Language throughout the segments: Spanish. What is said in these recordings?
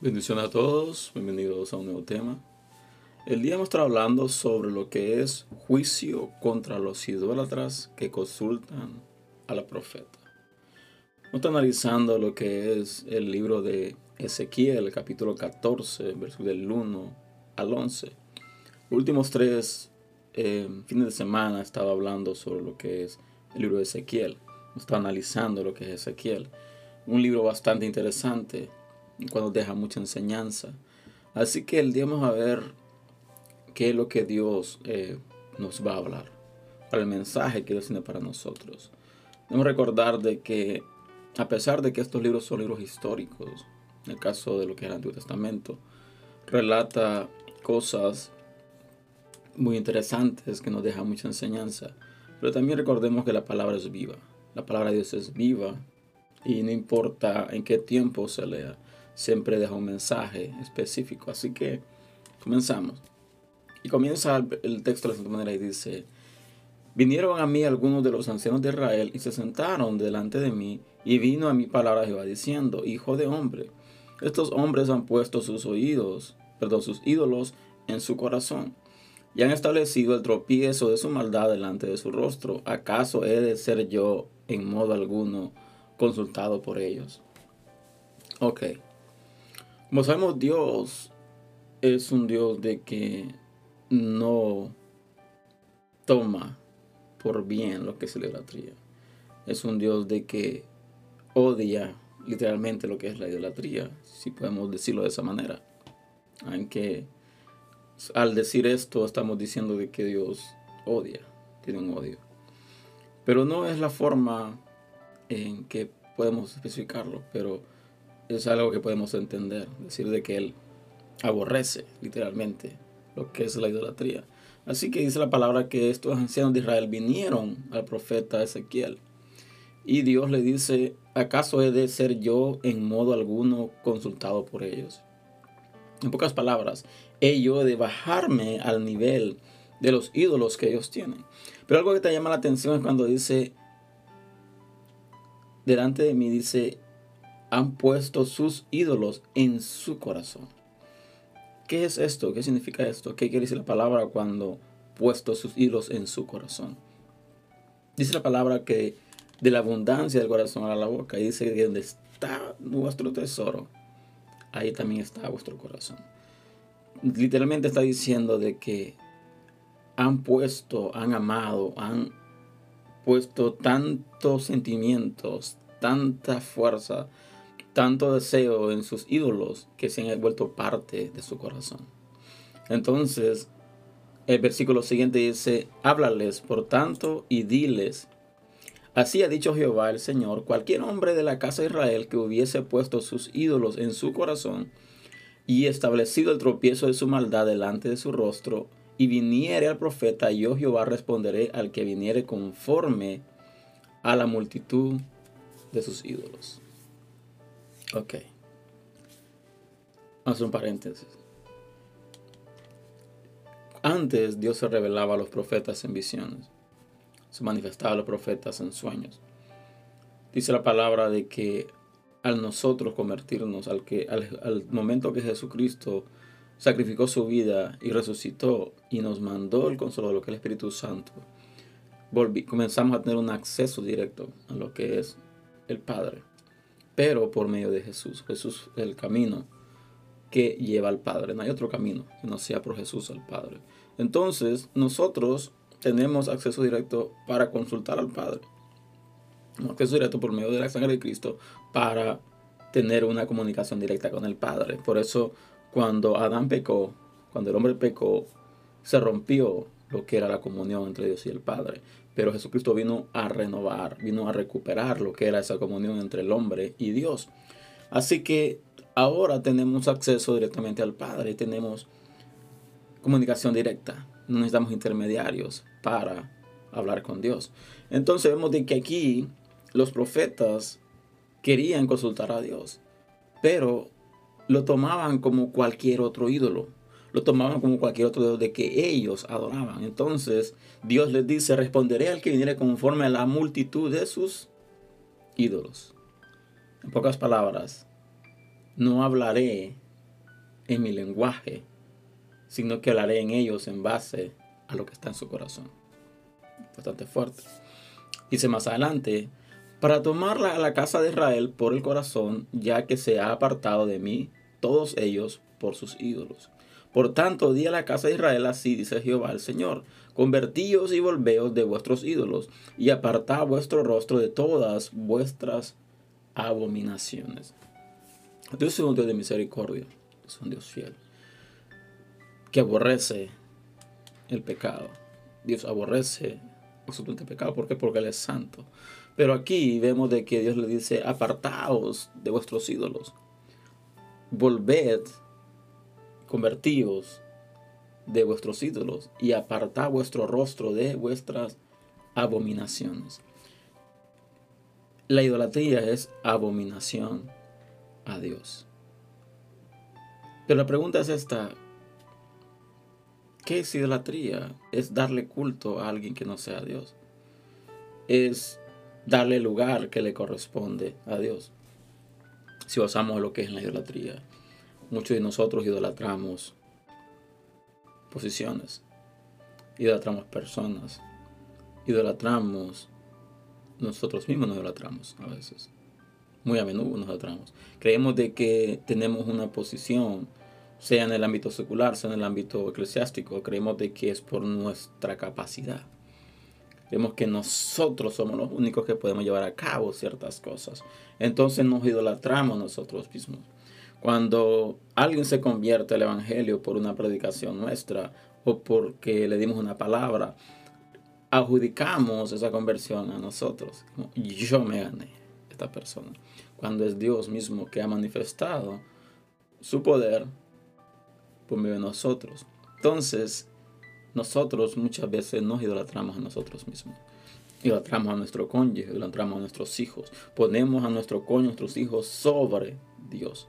Bendiciones a todos, bienvenidos a un nuevo tema. El día vamos a hablando sobre lo que es juicio contra los idólatras que consultan a la profeta. Vamos a estar analizando lo que es el libro de Ezequiel, capítulo 14, versos del 1 al 11. Los últimos tres eh, fines de semana he estado hablando sobre lo que es el libro de Ezequiel. Hemos estado analizando lo que es Ezequiel. Un libro bastante interesante cuando deja mucha enseñanza. Así que el día vamos a ver qué es lo que Dios eh, nos va a hablar, para el mensaje que Dios tiene para nosotros. Debemos recordar de que a pesar de que estos libros son libros históricos, en el caso de lo que es el Antiguo Testamento, relata cosas muy interesantes que nos dejan mucha enseñanza. Pero también recordemos que la palabra es viva. La palabra de Dios es viva y no importa en qué tiempo se lea siempre deja un mensaje específico. Así que comenzamos. Y comienza el texto de la siguiente manera y dice, vinieron a mí algunos de los ancianos de Israel y se sentaron delante de mí y vino a mi palabra Jehová diciendo, Hijo de hombre, estos hombres han puesto sus oídos, perdón, sus ídolos en su corazón y han establecido el tropiezo de su maldad delante de su rostro. ¿Acaso he de ser yo en modo alguno consultado por ellos? Ok. Como sabemos, Dios es un Dios de que no toma por bien lo que es la idolatría. Es un Dios de que odia literalmente lo que es la idolatría, si podemos decirlo de esa manera. Aunque al decir esto estamos diciendo de que Dios odia, tiene un odio. Pero no es la forma en que podemos especificarlo, pero es algo que podemos entender, decir de que Él aborrece literalmente lo que es la idolatría. Así que dice la palabra que estos ancianos de Israel vinieron al profeta Ezequiel y Dios le dice, ¿acaso he de ser yo en modo alguno consultado por ellos? En pocas palabras, he yo de bajarme al nivel de los ídolos que ellos tienen. Pero algo que te llama la atención es cuando dice, delante de mí dice, han puesto sus ídolos en su corazón. ¿Qué es esto? ¿Qué significa esto? ¿Qué quiere decir la palabra cuando puesto sus ídolos en su corazón? Dice la palabra que de la abundancia del corazón a la boca. Y dice que donde está vuestro tesoro, ahí también está vuestro corazón. Literalmente está diciendo de que han puesto, han amado, han puesto tantos sentimientos, tanta fuerza, tanto deseo en sus ídolos que se han vuelto parte de su corazón. Entonces, el versículo siguiente dice, háblales por tanto y diles, así ha dicho Jehová el Señor, cualquier hombre de la casa de Israel que hubiese puesto sus ídolos en su corazón y establecido el tropiezo de su maldad delante de su rostro, y viniere al profeta, yo Jehová responderé al que viniere conforme a la multitud de sus ídolos. Ok. Hacer un paréntesis. Antes Dios se revelaba a los profetas en visiones. Se manifestaba a los profetas en sueños. Dice la palabra de que al nosotros convertirnos, al, que, al, momento que Jesucristo sacrificó su vida y resucitó y nos mandó el consuelo lo que es el Espíritu Santo, comenzamos a tener un acceso directo a lo que es el Padre pero por medio de Jesús. Jesús es el camino que lleva al Padre. No hay otro camino que no sea por Jesús al Padre. Entonces, nosotros tenemos acceso directo para consultar al Padre. Acceso directo por medio de la sangre de Cristo para tener una comunicación directa con el Padre. Por eso, cuando Adán pecó, cuando el hombre pecó, se rompió lo que era la comunión entre Dios y el Padre. Pero Jesucristo vino a renovar, vino a recuperar lo que era esa comunión entre el hombre y Dios. Así que ahora tenemos acceso directamente al Padre, tenemos comunicación directa. No necesitamos intermediarios para hablar con Dios. Entonces vemos de que aquí los profetas querían consultar a Dios, pero lo tomaban como cualquier otro ídolo lo tomaban como cualquier otro de que ellos adoraban. Entonces Dios les dice, responderé al que viniera conforme a la multitud de sus ídolos. En pocas palabras, no hablaré en mi lenguaje, sino que hablaré en ellos en base a lo que está en su corazón. Bastante fuerte. Dice más adelante, para tomarla a la casa de Israel por el corazón, ya que se ha apartado de mí todos ellos por sus ídolos. Por tanto, di a la casa de Israel así, dice Jehová el Señor, convertíos y volveos de vuestros ídolos, y apartad vuestro rostro de todas vuestras abominaciones. Dios es un Dios de misericordia, es un Dios fiel, que aborrece el pecado. Dios aborrece absolutamente el pecado. ¿Por qué? Porque Él es santo. Pero aquí vemos de que Dios le dice, apartaos de vuestros ídolos, volved, convertíos de vuestros ídolos y apartad vuestro rostro de vuestras abominaciones. La idolatría es abominación a Dios. Pero la pregunta es esta, ¿qué es idolatría? Es darle culto a alguien que no sea Dios. Es darle lugar que le corresponde a Dios. Si basamos lo que es la idolatría, muchos de nosotros idolatramos posiciones, idolatramos personas, idolatramos nosotros mismos nos idolatramos a veces. Muy a menudo nos idolatramos. Creemos de que tenemos una posición, sea en el ámbito secular, sea en el ámbito eclesiástico, creemos de que es por nuestra capacidad. Creemos que nosotros somos los únicos que podemos llevar a cabo ciertas cosas. Entonces nos idolatramos nosotros mismos. Cuando alguien se convierte al Evangelio por una predicación nuestra o porque le dimos una palabra, adjudicamos esa conversión a nosotros. Yo me gané esta persona. Cuando es Dios mismo que ha manifestado su poder por medio de nosotros. Entonces, nosotros muchas veces nos idolatramos a nosotros mismos. Idolatramos a nuestro cónyuge, idolatramos a nuestros hijos. Ponemos a nuestro cónyuge, nuestros hijos sobre Dios.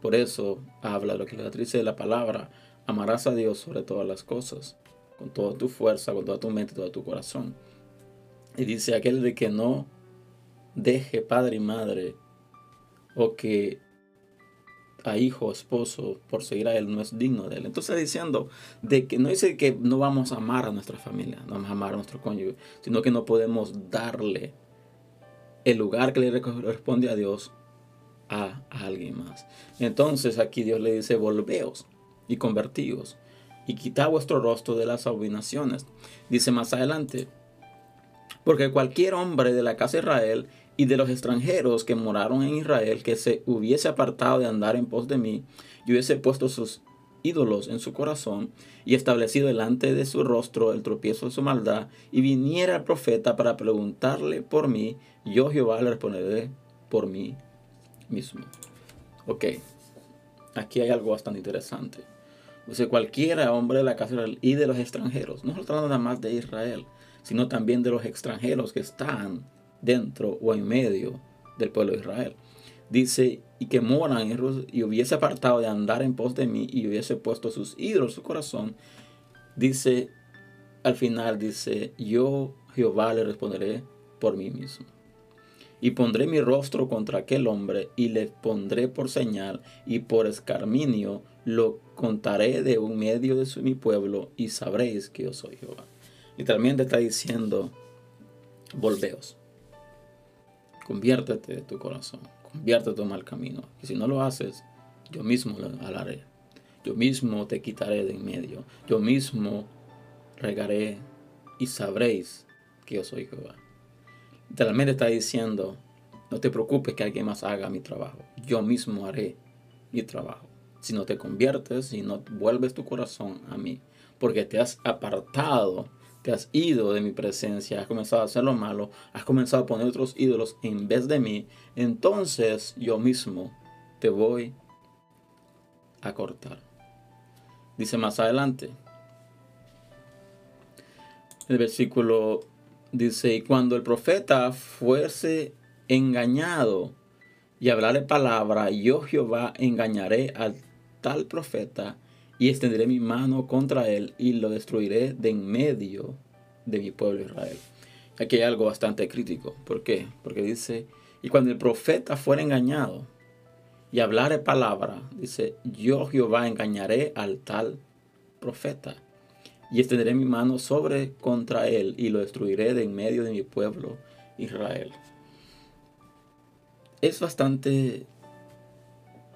Por eso habla lo que la dice de la palabra. Amarás a Dios sobre todas las cosas con toda tu fuerza, con toda tu mente, todo tu corazón. Y dice aquel de que no deje padre y madre o que a hijo o esposo por seguir a él no es digno de él. Entonces diciendo de que no dice que no vamos a amar a nuestra familia, no vamos a amar a nuestro cónyuge, sino que no podemos darle el lugar que le corresponde a Dios a, alguien más. Entonces aquí Dios le dice, volveos y convertíos y quitad vuestro rostro de las abominaciones. Dice más adelante, porque cualquier hombre de la casa de Israel y de los extranjeros que moraron en Israel, que se hubiese apartado de andar en pos de mí, y hubiese puesto sus ídolos en su corazón y establecido delante de su rostro el tropiezo de su maldad, y viniera el profeta para preguntarle por mí, yo Jehová le responderé por mí mismo. Ok, aquí hay algo bastante interesante. O sea, cualquiera hombre de la casa y de los extranjeros, no se nada más de Israel, sino también de los extranjeros que están dentro o en medio del pueblo de Israel. Dice, y que moran y hubiese apartado de andar en pos de mí y hubiese puesto sus ídolos en su corazón, dice, al final dice, yo Jehová le responderé por mí mismo. Y pondré mi rostro contra aquel hombre y le pondré por señal y por escarminio lo contaré de un medio de su, mi pueblo y sabréis que yo soy Jehová. Literalmente está diciendo, volveos, conviértete de tu corazón, conviértete tu mal camino. Y si no lo haces, yo mismo lo haré. Yo mismo te quitaré de en medio. Yo mismo regaré y sabréis que yo soy Jehová. Literalmente está diciendo, no te preocupes que alguien más haga mi trabajo. Yo mismo haré mi trabajo si no te conviertes, y no vuelves tu corazón a mí, porque te has apartado, te has ido de mi presencia, has comenzado a hacer lo malo, has comenzado a poner otros ídolos en vez de mí, entonces yo mismo te voy a cortar. Dice más adelante, el versículo dice, y cuando el profeta fuese engañado y hablarle palabra, yo Jehová engañaré al tal profeta y extenderé mi mano contra él y lo destruiré de en medio de mi pueblo Israel. Aquí hay algo bastante crítico. ¿Por qué? Porque dice, y cuando el profeta fuera engañado y hablare palabra, dice, yo Jehová engañaré al tal profeta y extenderé mi mano sobre contra él y lo destruiré de en medio de mi pueblo Israel. Es bastante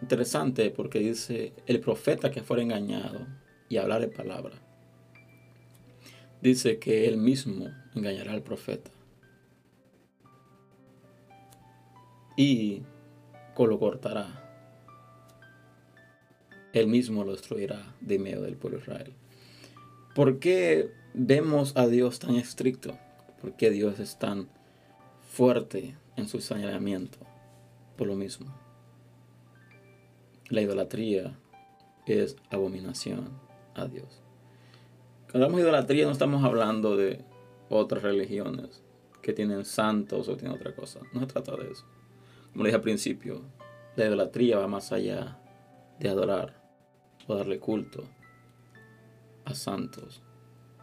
interesante porque dice el profeta que fuera engañado y hablaré palabra. Dice que él mismo engañará al profeta. Y lo cortará él mismo lo destruirá de medio del pueblo Israel. ¿Por qué vemos a Dios tan estricto? ¿Por qué Dios es tan fuerte en su señalamiento? Por lo mismo. La idolatría es abominación a Dios. Cuando hablamos de idolatría no estamos hablando de otras religiones que tienen santos o tienen otra cosa. No se trata de eso. Como dije al principio, la idolatría va más allá de adorar o darle culto santos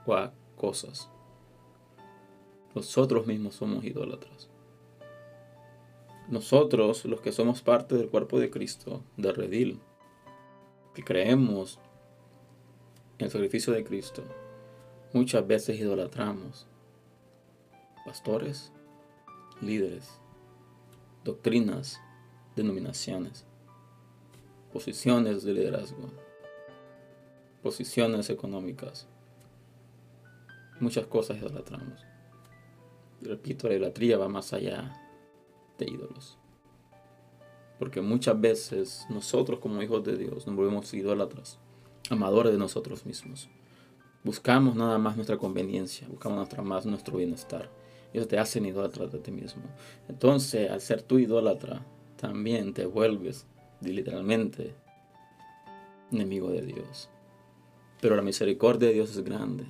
o a cosas. Nosotros mismos somos idólatras. Nosotros, los que somos parte del cuerpo de Cristo, de Redil, que creemos en el sacrificio de Cristo, muchas veces idolatramos pastores, líderes, doctrinas, denominaciones, posiciones de liderazgo, posiciones económicas. Muchas cosas idolatramos. repito, la idolatría va más allá de ídolos. Porque muchas veces nosotros como hijos de Dios nos volvemos idólatras, amadores de nosotros mismos. Buscamos nada más nuestra conveniencia, buscamos nada más nuestro bienestar. Ellos te hacen idólatra de ti mismo. Entonces, al ser tú idólatra, también te vuelves literalmente enemigo de Dios. Pero la misericordia de Dios es grande.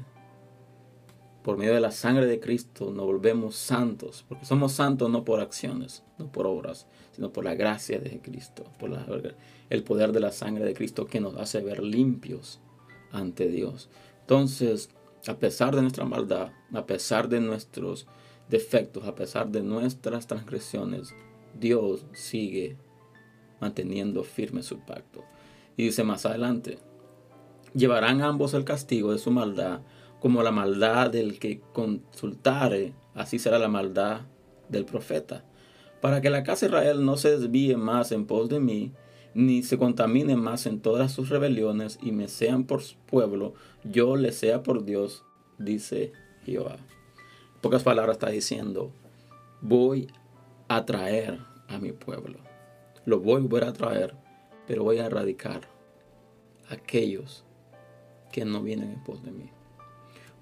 Por medio de la sangre de Cristo nos volvemos santos, porque somos santos no por acciones, no por obras, sino por la gracia de Cristo, por el poder de la sangre de Cristo que nos hace ver limpios ante Dios. Entonces, a pesar de nuestra maldad, a pesar de nuestros defectos, a pesar de nuestras transgresiones, Dios sigue manteniendo firme su pacto. Y dice más adelante, llevarán ambos el castigo de su maldad, como la maldad del que consultare, así será la maldad del profeta, para que la casa de Israel no se desvíe más en pos de mí, ni se contamine más en todas sus rebeliones, y me sean por pueblo, yo le sea por Dios, dice Jehová. pocas palabras está diciendo, voy a traer a mi pueblo. Lo voy a volver a traer, pero voy a erradicar a aquellos que no vienen en pos de mí.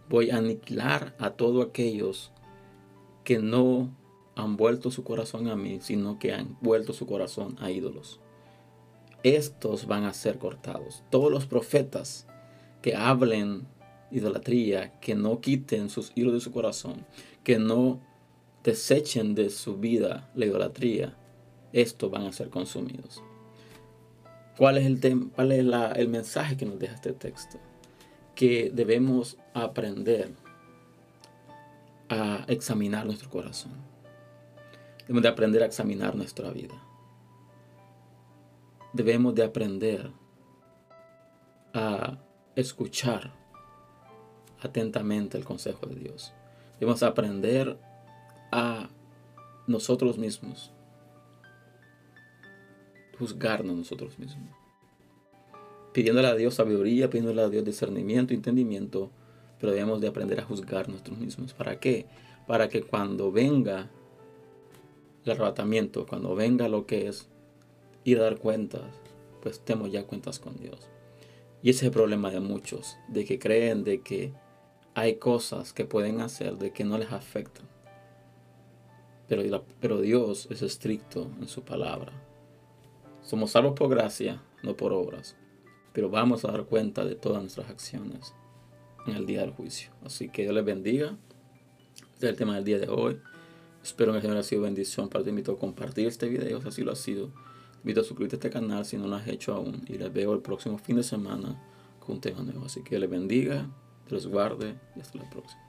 Voy a aniquilar a todos aquellos que no han vuelto su corazón a mí, sino que han vuelto su corazón a ídolos. Estos van a ser cortados. Todos los profetas que hablen idolatría, que no quiten sus ídolos de su corazón, que no desechen de su vida la idolatría, estos van a ser consumidos. ¿Cuál es el, el mensaje que nos deja este texto? Que debemos aprender a examinar nuestro corazón. Debemos de aprender a examinar nuestra vida. Debemos de aprender a escuchar atentamente el consejo de Dios. Debemos aprender a nosotros mismos juzgarnos nosotros mismos pidiéndole a Dios sabiduría, pidiéndole a Dios discernimiento, entendimiento, pero debemos de aprender a juzgar nosotros mismos. ¿Para qué? Para que cuando venga el arrebatamiento, cuando venga lo que es ir a dar cuentas, pues temos ya cuentas con Dios. Y ese es el problema de muchos, de que creen de que hay cosas que pueden hacer, de que no les afectan. Pero, pero Dios es estricto en su palabra. Somos salvos por gracia, no por obras pero vamos a dar cuenta de todas nuestras acciones en el día del juicio. Así que Dios les bendiga. Este es el tema del día de hoy. Espero que el Señor haya sido bendición para ti. invito a compartir este video si así lo ha sido. Te invito a suscribirte a este canal si no lo has hecho aún. Y les veo el próximo fin de semana con un tema nuevo. Así que les bendiga, les guarde y hasta la próxima.